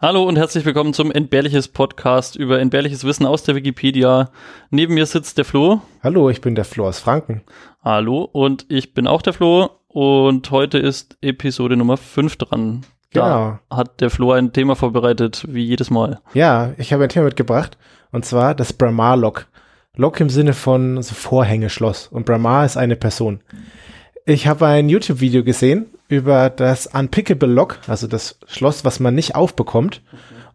Hallo und herzlich willkommen zum Entbehrliches Podcast über entbehrliches Wissen aus der Wikipedia. Neben mir sitzt der Flo. Hallo, ich bin der Flo aus Franken. Hallo und ich bin auch der Flo und heute ist Episode Nummer 5 dran. Da Genau. hat der Flo ein Thema vorbereitet, wie jedes Mal. Ja, ich habe ein Thema mitgebracht und zwar das Brahmar-Lok. Lok im Sinne von so Vorhängeschloss und Brahmar ist eine Person. Ich habe ein YouTube-Video gesehen über das Unpickable Lock, also das Schloss, was man nicht aufbekommt.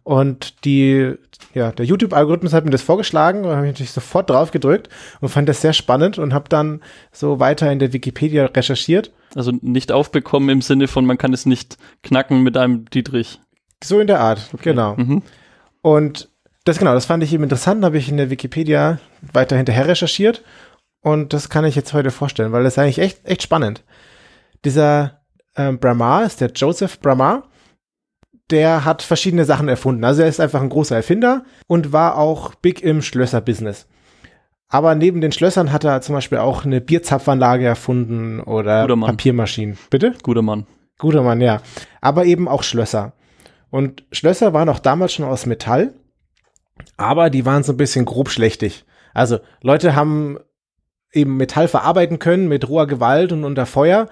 Und die, ja, der YouTube-Algorithmus hat mir das vorgeschlagen und habe ich natürlich sofort drauf gedrückt und fand das sehr spannend und habe dann so weiter in der Wikipedia recherchiert. Also nicht aufbekommen im Sinne von, man kann es nicht knacken mit einem Dietrich. So in der Art, genau. Mhm. Und das genau, das fand ich eben interessant, habe ich in der Wikipedia weiter hinterher recherchiert und das kann ich jetzt heute vorstellen, weil das ist eigentlich echt, echt spannend. Dieser ähm, Bramar ist der Joseph Bramar, der hat verschiedene Sachen erfunden. Also er ist einfach ein großer Erfinder und war auch big im Schlösser-Business. Aber neben den Schlössern hat er zum Beispiel auch eine Bierzapfanlage erfunden oder. Papiermaschinen. Bitte? Guter Mann. Guter Mann, ja. Aber eben auch Schlösser. Und Schlösser waren auch damals schon aus Metall, aber die waren so ein bisschen grobschlächtig. Also Leute haben eben Metall verarbeiten können mit roher Gewalt und unter Feuer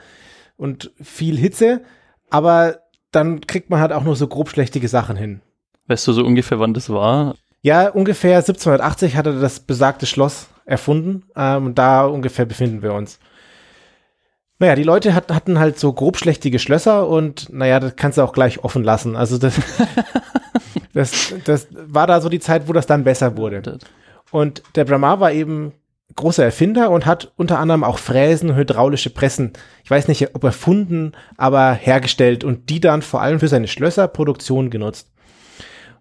und viel Hitze, aber dann kriegt man halt auch nur so grobschlächtige Sachen hin. Weißt du so ungefähr, wann das war? Ja, ungefähr 1780 hat er das besagte Schloss erfunden. Ähm, und da ungefähr befinden wir uns. Naja, die Leute hat, hatten halt so grobschlächtige Schlösser und naja, das kannst du auch gleich offen lassen. Also das, das, das war da so die Zeit, wo das dann besser wurde. Und der Bramar war eben großer Erfinder und hat unter anderem auch Fräsen, hydraulische Pressen, ich weiß nicht, ob erfunden, aber hergestellt und die dann vor allem für seine Schlösserproduktion genutzt.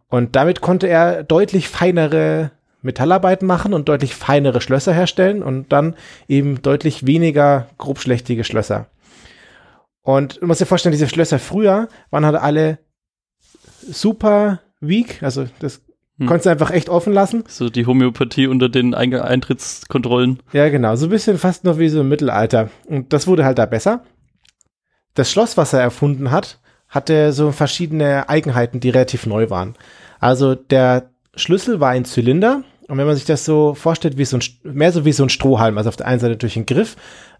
Und damit konnte er deutlich feinere Metallarbeiten machen und deutlich feinere Schlösser herstellen und dann eben deutlich weniger grobschlächtige Schlösser. Und du musst dir vorstellen, diese Schlösser früher waren halt alle super weak, also das Hm. konntest du einfach echt offen lassen. So die Homöopathie unter den Eintrittskontrollen. Ja, genau. So ein bisschen fast noch wie so im Mittelalter. Und das wurde halt da besser. Das Schloss, was er erfunden hat, hatte so verschiedene Eigenheiten, die relativ neu waren. Also der Schlüssel war ein Zylinder. Und wenn man sich das so vorstellt, wie so ein, mehr so wie so ein Strohhalm, also auf der einen Seite durch einen Griff,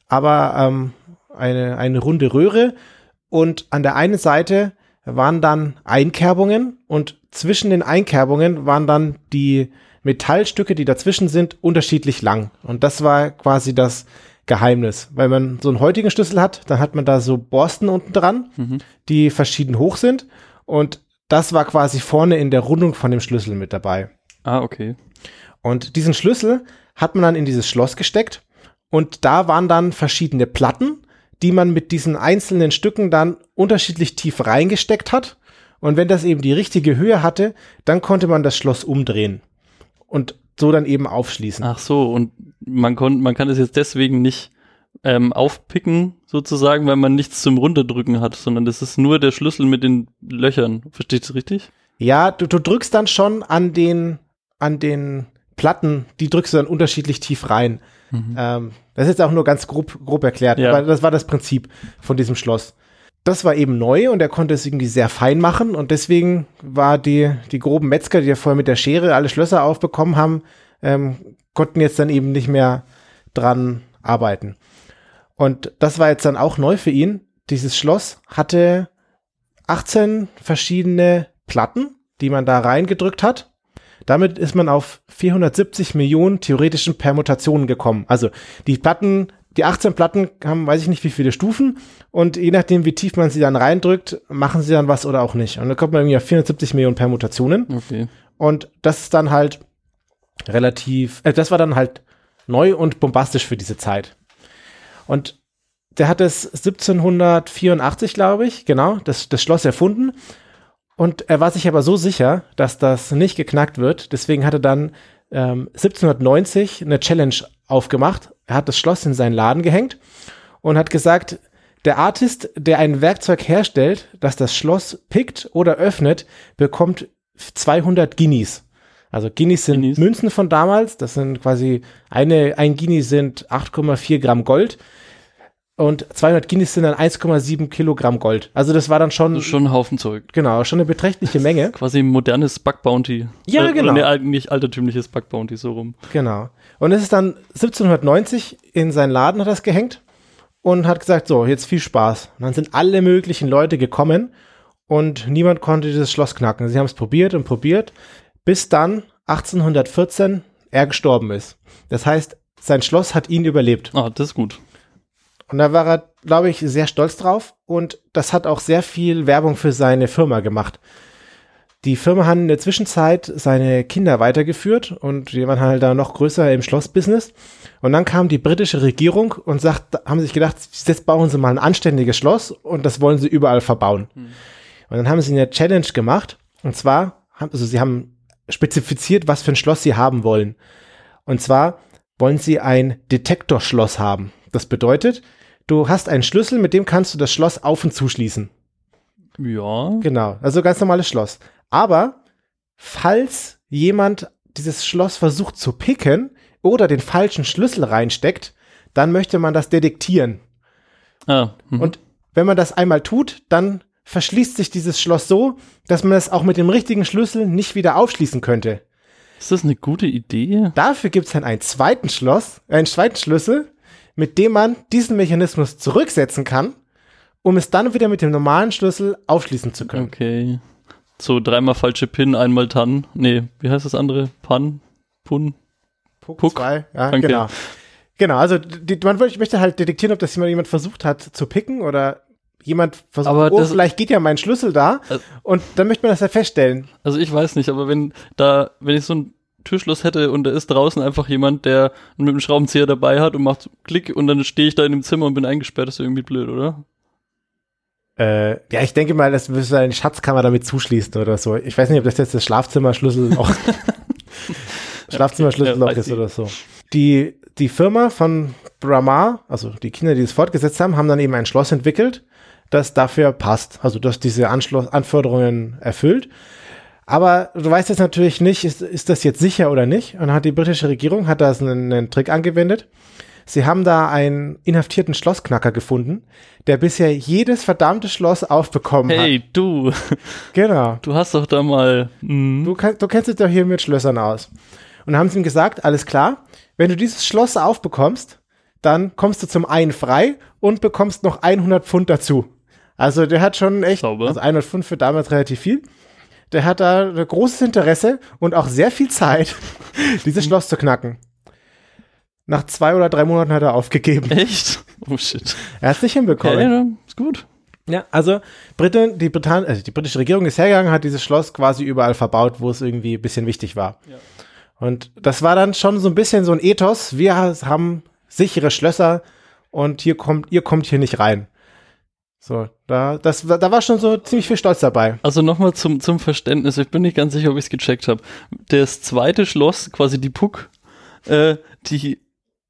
aber ähm, eine, eine runde Röhre. Und an der einen Seite waren dann Einkerbungen und zwischen den Einkerbungen waren dann die Metallstücke, die dazwischen sind, unterschiedlich lang. Und das war quasi das Geheimnis. Weil man so einen heutigen Schlüssel hat, dann hat man da so Borsten unten dran, Mhm. die verschieden hoch sind. Und das war quasi vorne in der Rundung von dem Schlüssel mit dabei. Ah, okay. Und diesen Schlüssel hat man dann in dieses Schloss gesteckt und da waren dann verschiedene Platten, die man mit diesen einzelnen Stücken dann unterschiedlich tief reingesteckt hat. Und wenn das eben die richtige Höhe hatte, dann konnte man das Schloss umdrehen und so dann eben aufschließen. Ach so, und man, kon man kann es jetzt deswegen nicht ähm, aufpicken, sozusagen, weil man nichts zum Runterdrücken hat, sondern das ist nur der Schlüssel mit den Löchern. Verstehst du richtig? Ja, du, du drückst dann schon an den, an den Platten, die drückst du dann unterschiedlich tief rein. Ähm, das ist jetzt auch nur ganz grob, grob erklärt, Ja. aber das war das Prinzip von diesem Schloss. Das war eben neu und er konnte es irgendwie sehr fein machen und deswegen war die, die groben Metzger, die ja vorher mit der Schere alle Schlösser aufbekommen haben, ähm, konnten jetzt dann eben nicht mehr dran arbeiten. Und das war jetzt dann auch neu für ihn. Dieses Schloss hatte 18 verschiedene Platten, die man da reingedrückt hat. Damit ist man auf 470 Millionen theoretischen Permutationen gekommen. Also die Platten, die 18 Platten haben, weiß ich nicht, wie viele Stufen und je nachdem, wie tief man sie dann reindrückt, machen sie dann was oder auch nicht. Und dann kommt man irgendwie auf 470 Millionen Permutationen. Okay. Und das ist dann halt relativ, äh, das war dann halt neu und bombastisch für diese Zeit. Und der hat es 1784, glaube ich, genau, das, das Schloss erfunden. Und er war sich aber so sicher, dass das nicht geknackt wird. Deswegen hat er dann ähm, 1790 eine Challenge aufgemacht. Er hat das Schloss in seinen Laden gehängt und hat gesagt, der Artist, der ein Werkzeug herstellt, das das Schloss pickt oder öffnet, bekommt 200 Guineas. Also Guineas sind Guineas. Münzen von damals. Das sind quasi eine, ein Guinea sind 8,4 Gramm Gold. Und 200 Guinness sind dann 1,7 Kilogramm Gold. Also das war dann schon, Das ist schon ein Haufen Zeug. genau, schon eine beträchtliche Menge. Quasi ein modernes Bug Bounty. Ja, Äh, genau. Al- nicht altertümliches Bug Bounty, so rum. Genau. Und es ist dann 1790 in seinen Laden hat das gehängt und hat gesagt, so, jetzt viel Spaß. Und dann sind alle möglichen Leute gekommen und niemand konnte dieses Schloss knacken. Sie haben es probiert und probiert, bis dann 1814 er gestorben ist. Das heißt, sein Schloss hat ihn überlebt. Ah, das ist gut. Und da war er, glaube ich, sehr stolz drauf und das hat auch sehr viel Werbung für seine Firma gemacht. Die Firma hat in der Zwischenzeit seine Kinder weitergeführt und die waren halt da noch größer im Schlossbusiness. Und dann kam die britische Regierung und sagt, haben sich gedacht, jetzt bauen sie mal ein anständiges Schloss und das wollen sie überall verbauen. Und dann haben sie eine Challenge gemacht und zwar, haben, also sie haben spezifiziert, was für ein Schloss sie haben wollen. Und zwar wollen sie ein Detektorschloss haben. Das bedeutet, du hast einen Schlüssel, mit dem kannst du das Schloss auf und zuschließen. Ja. Genau, also ganz normales Schloss. Aber falls jemand dieses Schloss versucht zu picken oder den falschen Schlüssel reinsteckt, dann möchte man das detektieren. Ah, mhm. Und wenn man das einmal tut, dann verschließt sich dieses Schloss so, dass man es auch mit dem richtigen Schlüssel nicht wieder aufschließen könnte. ist das eine gute Idee? Dafür gibt es dann einen zweiten Schloss, einen zweiten Schlüssel, mit dem man diesen Mechanismus zurücksetzen kann, um es dann wieder mit dem normalen Schlüssel aufschließen zu können. Okay. So dreimal falsche Pin, einmal Tan. Nee, wie heißt das andere? Pan? Pun? Puck, Puck. zwei, ja, Danke. genau. Genau, also die, man möchte halt detektieren, ob das jemand, jemand versucht hat zu picken oder jemand versucht, Aber oh, vielleicht geht ja mein Schlüssel da Äh. und dann möchte man das ja feststellen. Also ich weiß nicht, aber wenn da, wenn ich so ein Türschloss hätte und da ist draußen einfach jemand, der mit dem Schraubenzieher dabei hat und macht Klick und dann stehe ich da in dem Zimmer und bin eingesperrt, das ist irgendwie blöd, oder? Äh, ja, ich denke mal, das müsste eine Schatzkammer damit zuschließen oder so. Ich weiß nicht, ob das jetzt das Schlafzimmerschlüssel auch Schlafzimmerschlüsselloch Ja, ist oder so. Die, die Firma von Brahma, also die Kinder, die es fortgesetzt haben, haben dann eben ein Schloss entwickelt, das dafür passt, also das diese Anschluss Anforderungen erfüllt. Aber du weißt jetzt natürlich nicht, ist, ist das jetzt sicher oder nicht? Und dann hat die britische Regierung hat da einen, einen Trick angewendet. Sie haben da einen inhaftierten Schlossknacker gefunden, der bisher jedes verdammte Schloss aufbekommen Hey, du, hat. Genau. du hast doch da mal. Hm, Du, du kennst dich doch hier mit Schlössern aus. Und haben sie ihm gesagt, alles klar, wenn du dieses Schloss aufbekommst, dann kommst du zum einen frei und bekommst noch 100 Pfund dazu. Also der hat schon echt, Sauber. also 100 Pfund für damals relativ viel. Der hat da ein großes Interesse und auch sehr viel Zeit, dieses Schloss zu knacken. Nach zwei oder drei Monaten hat er aufgegeben. echt? Oh shit. Er hat es nicht Ja, hinbekommen. ja, ist gut. Ja, also Briten, die, Britann also die britische Regierung ist hergegangen, hat dieses Schloss quasi überall verbaut, wo es irgendwie ein bisschen wichtig war. Ja. Und das war dann schon so ein bisschen so ein Ethos. Wir haben sichere Schlösser und hier kommt, ihr kommt hier nicht rein. So, da, das, da war schon so ziemlich viel Stolz dabei. Also nochmal zum, zum Verständnis, ich bin nicht ganz sicher, ob ich es gecheckt habe. Das zweite Schloss, quasi die Puck, äh, die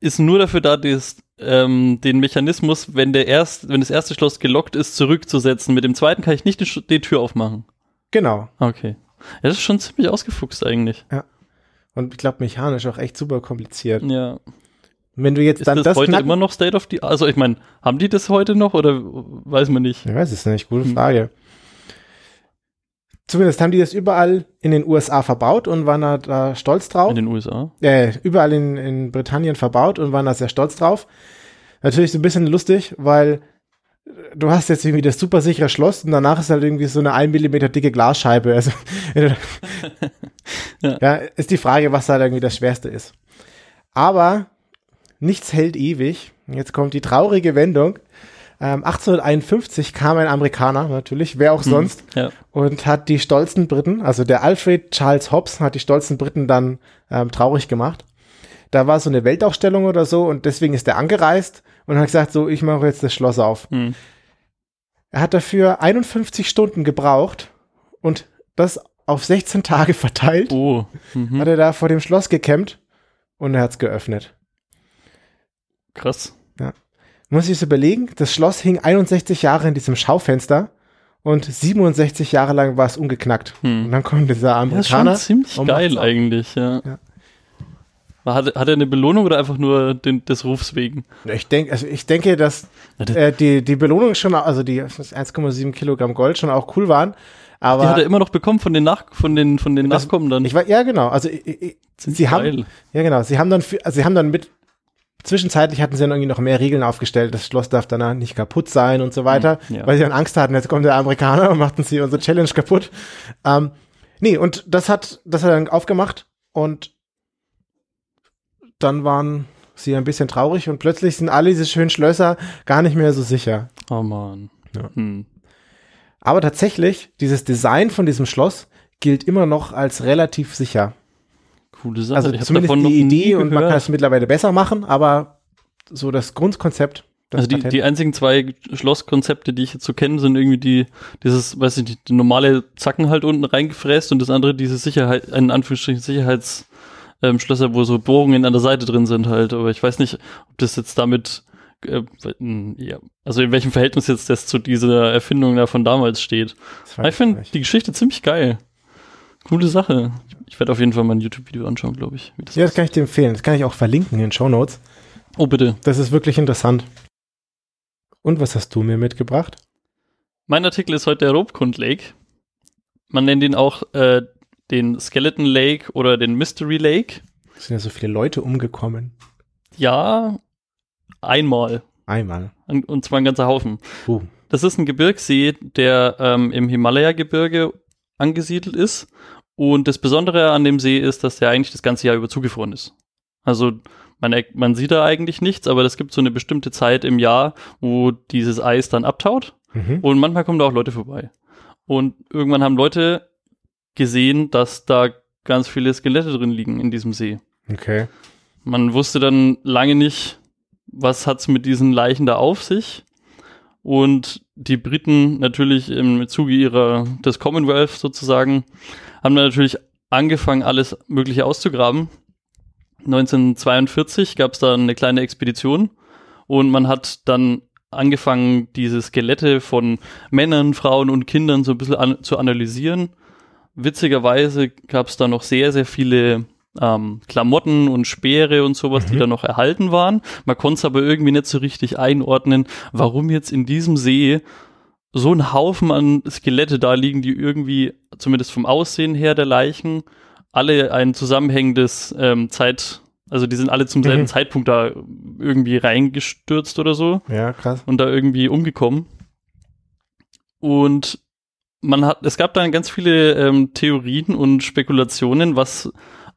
ist nur dafür da, das, ähm, den Mechanismus, wenn der erst, wenn das erste Schloss gelockt ist, zurückzusetzen. Mit dem zweiten kann ich nicht die, die Tür aufmachen. Genau. Okay. Ja, das ist schon ziemlich ausgefuchst eigentlich. Und ich glaube, mechanisch auch echt super kompliziert. Ja. Wenn du jetzt Ist dann das, das, heute knacken, immer noch State of the Also ich meine, haben die das heute noch oder weiß man nicht? Ich weiß es nicht, gute Hm. Frage. Zumindest haben die das überall in den USA verbaut und waren da, da stolz drauf. In den USA? äh, überall in, in Britannien verbaut und waren da sehr stolz drauf. Natürlich so ein bisschen lustig, weil du hast jetzt irgendwie das super sichere Schloss und danach ist halt irgendwie so eine 1 Millimeter dicke Glasscheibe. Also, Ja. ja. ist die Frage, was da irgendwie das Schwerste ist. Aber nichts hält ewig. Jetzt kommt die traurige Wendung. Ähm, 1851 kam ein Amerikaner, natürlich, wer auch sonst, Ja. und hat die stolzen Briten, also der Alfred Charles Hobbs hat die stolzen Briten dann ähm, traurig gemacht. Da war so eine Weltausstellung oder so und deswegen ist er angereist und hat gesagt, so, ich mache jetzt das Schloss auf. Hm. Er hat dafür 51 Stunden gebraucht und das auf 16 Tage verteilt, Oh. Mhm. hat er da vor dem Schloss gekämmt und er hat es geöffnet. Krass. Muss ich es überlegen, das Schloss hing 61 Jahre in diesem Schaufenster und 67 Jahre lang war es ungeknackt. Hm. Und dann kommt dieser Ja, ist schon Amerikaner. ziemlich geil eigentlich, ja. Hat, hat er eine Belohnung oder einfach nur den, des Rufs wegen? Ich denke, also ich denke, dass äh, die, die Belohnung schon, also die 1,7 Kilogramm Gold schon auch cool waren. Aber Die hat er immer noch bekommen von den, Nach von den, von den Das- Nachkommenden. ich war, ja genau, also ich, ich, sie haben, ja genau, sie haben dann, also sie haben dann mit, zwischenzeitlich hatten sie dann irgendwie noch mehr Regeln aufgestellt, das Schloss darf danach nicht kaputt sein und so weiter, Hm, ja. weil sie dann Angst hatten, jetzt kommt der Amerikaner und machten sie unsere Challenge kaputt. Ähm, nee, und das hat, das hat er dann aufgemacht und dann waren sie ein bisschen traurig und plötzlich sind alle diese schönen Schlösser gar nicht mehr so sicher. Oh man. Ja. Hm. Aber tatsächlich, dieses Design von diesem Schloss gilt immer noch als relativ sicher. Coole Sache. Also Ich zumindest davon die Idee und man kann es mittlerweile besser machen, aber so das Grundkonzept. Das Also die, Patent- die einzigen zwei Schlosskonzepte, die ich jetzt so kenne, sind irgendwie die, dieses, weiß ich nicht, die normale Zacken halt unten reingefräst und das andere diese Sicherheit, in Anführungsstrichen Sicherheits, ähm, Schlösser, wo so Bohrungen an der Seite drin sind halt. Aber ich weiß nicht, ob das jetzt damit, äh, ja, also in welchem Verhältnis jetzt das zu dieser Erfindung da von damals steht. ich finde die Geschichte ziemlich geil. Coole Sache. Ich, werde auf jeden Fall mal ein YouTube-Video anschauen, glaube ich. das Ja, das kann ich dir empfehlen. Das kann ich auch verlinken in den Show Notes. Oh, bitte. Das ist wirklich interessant. Und was hast du mir mitgebracht? Mein Artikel ist heute der Robkund Lake. Man nennt ihn auch äh, den Skeleton Lake oder den Mystery Lake. Es sind ja so viele Leute umgekommen. Ja, einmal. Einmal. Und und zwar ein ganzer Haufen. Uh. Das ist ein Gebirgssee, der ähm, im Himalaya-Gebirge angesiedelt ist. Und das Besondere an dem See ist, dass der eigentlich das ganze Jahr über zugefroren ist. Also man, man sieht da eigentlich nichts, aber es gibt so eine bestimmte Zeit im Jahr, wo dieses Eis dann abtaut. Mhm. Und manchmal kommen da auch Leute vorbei. Und irgendwann haben Leute gesehen, dass da ganz viele Skelette drin liegen in diesem See. Okay. Man wusste dann lange nicht, was hat's mit diesen Leichen da auf sich. Und die Briten natürlich im Zuge ihrer des Commonwealth sozusagen haben natürlich angefangen, alles Mögliche auszugraben. 1942 gab es da eine kleine Expedition und man hat dann angefangen, diese Skelette von Männern, Frauen und Kindern so ein bisschen an, zu analysieren. Witzigerweise gab es da noch sehr, sehr viele ähm, Klamotten und Speere und sowas, die Mhm. da noch erhalten waren. Man konnte es aber irgendwie nicht so richtig einordnen, warum jetzt in diesem See so ein Haufen an Skelette da liegen, die irgendwie, zumindest vom Aussehen her der Leichen, alle ein zusammenhängendes ähm, Zeit, also die sind alle zum selben Mhm. Zeitpunkt da irgendwie reingestürzt oder so Ja, krass. und da irgendwie umgekommen. Und man hat, es gab dann ganz viele ähm, Theorien und Spekulationen, was,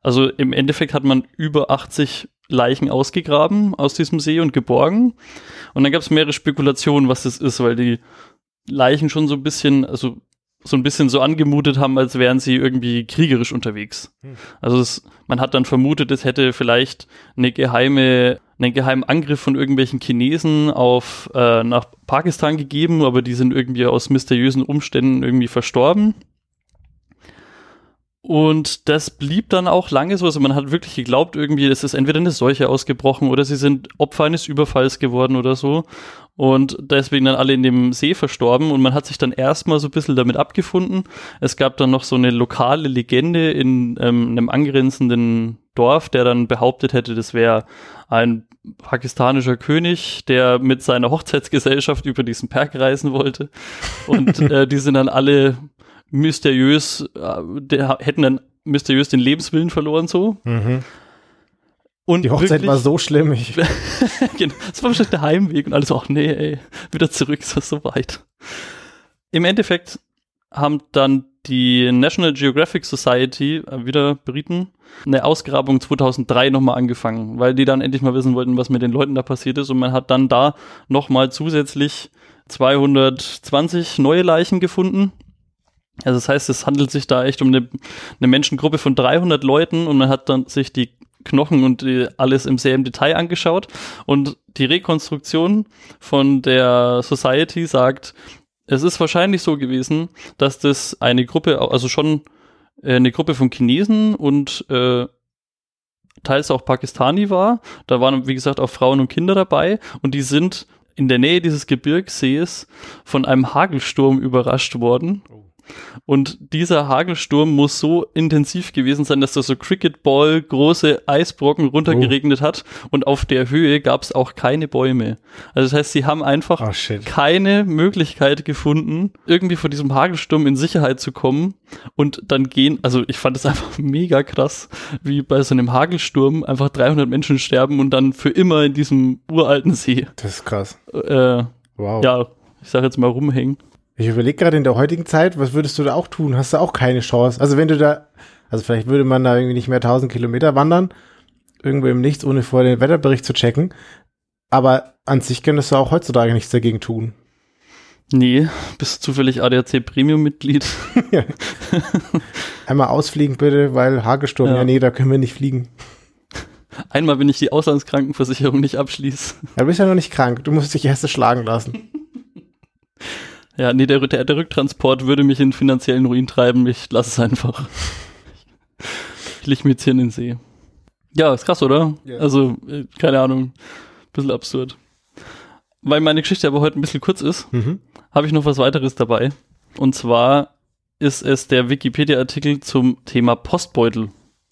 also im Endeffekt hat man über 80 Leichen ausgegraben aus diesem See und geborgen. Und dann gab es mehrere Spekulationen, was das ist, weil die Leichen schon so ein bisschen, also so ein bisschen so angemutet haben, als wären sie irgendwie kriegerisch unterwegs. Hm. Also es, man hat dann vermutet, es hätte vielleicht eine geheime, einen geheimen Angriff von irgendwelchen Chinesen auf äh, nach Pakistan gegeben, aber die sind irgendwie aus mysteriösen Umständen irgendwie verstorben. Und das blieb dann auch lange so. Also man hat wirklich geglaubt, irgendwie, es ist entweder eine Seuche ausgebrochen oder sie sind Opfer eines Überfalls geworden oder so. Und deswegen dann alle in dem See verstorben. Und man hat sich dann erstmal so ein bisschen damit abgefunden. Es gab dann noch so eine lokale Legende in ähm, einem angrenzenden Dorf, der dann behauptet hätte, das wäre ein pakistanischer König, der mit seiner Hochzeitsgesellschaft über diesen Berg reisen wollte. Und äh, die sind dann alle mysteriös, äh, der, hätten dann mysteriös den Lebenswillen verloren so. Mhm. Und Die Hochzeit wirklich, war so schlimm. Ich, genau, das war wahrscheinlich der Heimweg und alles, ach nee, ey, wieder zurück, ist das so weit. Im Endeffekt haben dann die National Geographic Society, äh, wieder Briten, eine Ausgrabung 2003 nochmal angefangen, weil die dann endlich mal wissen wollten, was mit den Leuten da passiert ist und man hat dann da nochmal zusätzlich 220 neue Leichen gefunden. Also das heißt, es handelt sich da echt um eine, eine Menschengruppe von 300 Leuten und man hat dann sich die Knochen und die, alles im selben Detail angeschaut und die Rekonstruktion von der Society sagt, es ist wahrscheinlich so gewesen, dass das eine Gruppe, also schon äh, eine Gruppe von Chinesen und äh, teils auch Pakistani war. Da waren, wie gesagt, auch Frauen und Kinder dabei und die sind in der Nähe dieses Gebirgssees von einem Hagelsturm überrascht worden. Oh. Und dieser Hagelsturm muss so intensiv gewesen sein, dass da so Cricketball große Eisbrocken runtergeregnet Oh. hat und auf der Höhe gab es auch keine Bäume. Also das heißt, sie haben einfach Oh keine Möglichkeit gefunden, irgendwie vor diesem Hagelsturm in Sicherheit zu kommen und dann gehen, also ich fand es einfach mega krass, wie bei so einem Hagelsturm einfach 300 Menschen sterben und dann für immer in diesem uralten See, Das ist krass. äh, Wow. ja, ich sag jetzt mal rumhängen. Ich überlege gerade in der heutigen Zeit, was würdest du da auch tun? Hast du auch keine Chance? Also wenn du da, also vielleicht würde man da irgendwie nicht mehr 1000 Kilometer wandern, irgendwo im Nichts, ohne vorher den Wetterbericht zu checken. Aber an sich könntest du auch heutzutage nichts dagegen tun. Nee, bist du zufällig ADAC Premium-Mitglied? Einmal ausfliegen bitte, weil Hagelsturm, ja. Ja. nee, da können wir nicht fliegen. Einmal, wenn ich die Auslandskrankenversicherung nicht abschließe. Ja, Du bist ja noch nicht krank, du musst dich erst schlagen lassen. Ja, nee, der, der, der Rücktransport würde mich in finanziellen Ruin treiben. Ich lasse es einfach. Ich leg mir jetzt hier in den See. Ja, ist krass, oder? Ja. Also, äh, keine Ahnung. Bisschen absurd. Weil meine Geschichte aber heute ein bisschen kurz ist, Mhm. habe ich noch was weiteres dabei. Und zwar ist es der Wikipedia-Artikel zum Thema Postbeutel.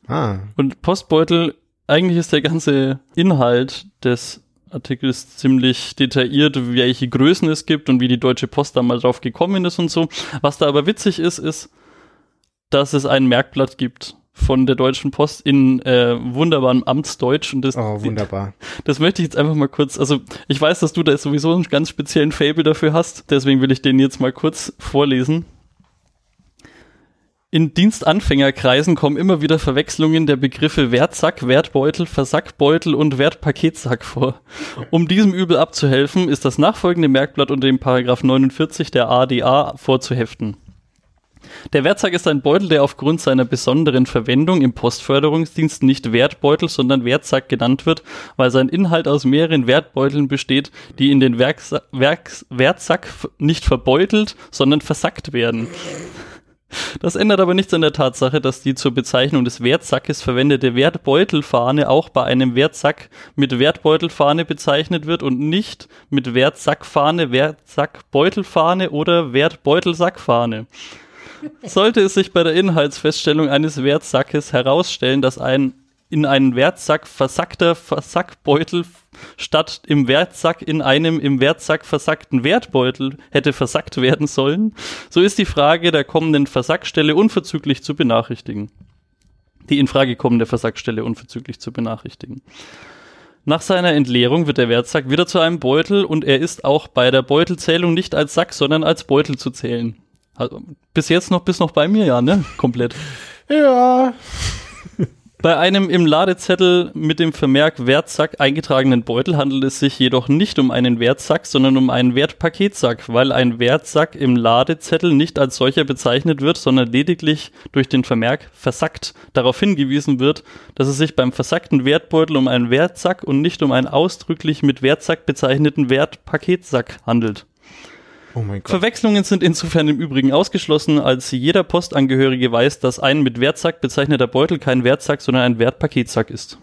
Ah, Und Postbeutel, eigentlich ist der ganze Inhalt des Artikels ziemlich detailliert, welche Größen es gibt und wie die Deutsche Post da mal drauf gekommen ist und so. Was da aber witzig ist, ist, dass es ein Merkblatt gibt von der Deutschen Post in äh, wunderbarem Amtsdeutsch und das, oh, wunderbar. das möchte ich jetzt einfach mal kurz, also ich weiß, dass du da sowieso einen ganz speziellen Fable dafür hast, deswegen will ich den jetzt mal kurz vorlesen. In Dienstanfängerkreisen kommen immer wieder Verwechslungen der Begriffe Wertsack, Wertbeutel, Versackbeutel und Wertpaketsack vor. Um diesem Übel abzuhelfen, ist das nachfolgende Merkblatt unter dem Paragraph 49 der ADA vorzuheften. Der Wertsack ist ein Beutel, der aufgrund seiner besonderen Verwendung im Postförderungsdienst nicht Wertbeutel, sondern Wertsack genannt wird, weil sein Inhalt aus mehreren Wertbeuteln besteht, die in den Werksa Werks Wertsack nicht verbeutelt, sondern versackt werden. Das ändert aber nichts an der Tatsache, dass die zur Bezeichnung des Wertsackes verwendete Wertbeutelfahne auch bei einem Wertsack mit Wertbeutelfahne bezeichnet wird und nicht mit Wertsackfahne, Wertsackbeutelfahne oder Wertbeutelsackfahne. Sollte es sich bei der Inhaltsfeststellung eines Wertsackes herausstellen, dass ein in einen Wertsack versackter Versackbeutel statt im Wertsack in einem im Wertsack versackten Wertbeutel hätte versackt werden sollen, so ist die Frage der kommenden Versackstelle unverzüglich zu benachrichtigen. Die in Frage kommende Versackstelle unverzüglich zu benachrichtigen. Nach seiner Entleerung wird der Wertsack wieder zu einem Beutel und er ist auch bei der Beutelzählung nicht als Sack, sondern als Beutel zu zählen. Also, bis jetzt noch, bis noch bei mir, ja, ne? Komplett. Ja. Bei einem im Ladezettel mit dem Vermerk Wertsack eingetragenen Beutel handelt es sich jedoch nicht um einen Wertsack, sondern um einen Wertpaketsack, weil ein Wertsack im Ladezettel nicht als solcher bezeichnet wird, sondern lediglich durch den Vermerk versackt darauf hingewiesen wird, dass es sich beim versackten Wertbeutel um einen Wertsack und nicht um einen ausdrücklich mit Wertsack bezeichneten Wertpaketsack handelt. Oh mein Gott. Verwechslungen sind insofern im Übrigen ausgeschlossen, als jeder Postangehörige weiß, dass ein mit Wertsack bezeichneter Beutel kein Wertsack, sondern ein Wertpaketsack ist.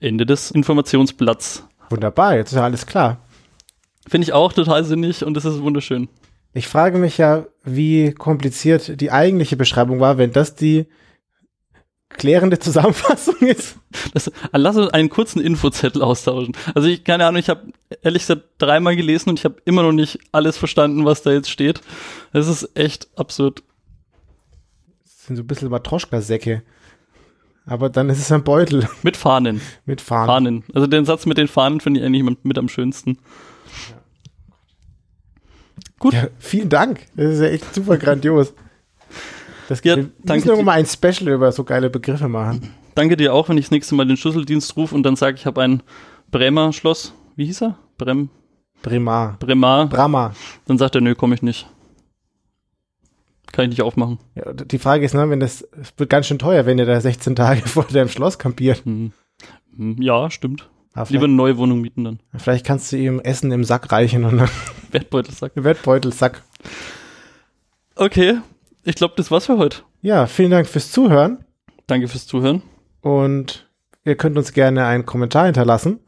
Ende des Informationsblatts. Wunderbar, jetzt ist ja alles klar. Finde ich auch total sinnig und das ist wunderschön. Ich frage mich ja, wie kompliziert die eigentliche Beschreibung war, wenn das die klärende Zusammenfassung ist. Das, lass uns einen kurzen Infozettel austauschen. Also ich, keine Ahnung, ich habe ehrlich gesagt dreimal gelesen und ich habe immer noch nicht alles verstanden, was da jetzt steht. Das ist echt absurd. Das sind so ein bisschen Matroschka-Säcke. Aber dann ist es ein Beutel Mit Fahnen. mit Fahnen. Fahnen. Also den Satz mit den Fahnen finde ich eigentlich mit, am schönsten. Gut. Ja, vielen Dank. Das ist ja echt super grandios. Das, Ja, wir danke müssen irgendwann mal ein Special über so geile Begriffe machen. Danke dir auch, wenn ich das nächste Mal den Schlüsseldienst rufe und dann sage, ich habe ein Bremer Schloss. Wie hieß er? Brem, Bremar. Bremar. Brahma. Dann sagt er, nö, komme ich nicht. Kann ich nicht aufmachen. Ja, die Frage ist, ne, wenn das, es wird ganz schön teuer, wenn ihr da 16 Tage vor deinem Schloss kampiert. Hm. Ja, stimmt. Aber Lieber eine neue Wohnung mieten dann. vielleicht kannst du ihm Essen im Sack reichen und dann Wertbeutelsack. Wertbeutelsack. Okay, ich glaube, das war's für heute. Ja, vielen Dank fürs Zuhören Danke fürs Zuhören. und ihr könnt uns gerne einen Kommentar hinterlassen.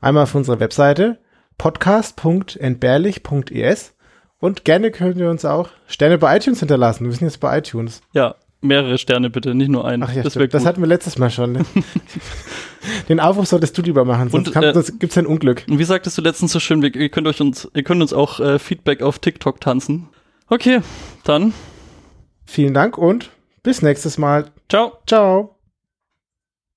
Einmal auf unserer Webseite podcast.entbehrlich.es Und gerne könnt ihr uns auch Sterne bei iTunes hinterlassen. Wir sind jetzt bei iTunes. Ja, mehrere Sterne bitte, nicht nur einen. Ach ja, das das, hatten wir letztes Mal schon. Ne? Den Aufruf solltest du lieber machen, sonst, Und, kann, äh, sonst gibt's ein Unglück. Und wie sagtest du letztens so schön, wir, ihr könnt euch uns, ihr könnt uns auch äh, Feedback auf TikTok tanzen. Okay, dann Vielen Dank und bis nächstes Mal. ciao. Ciao.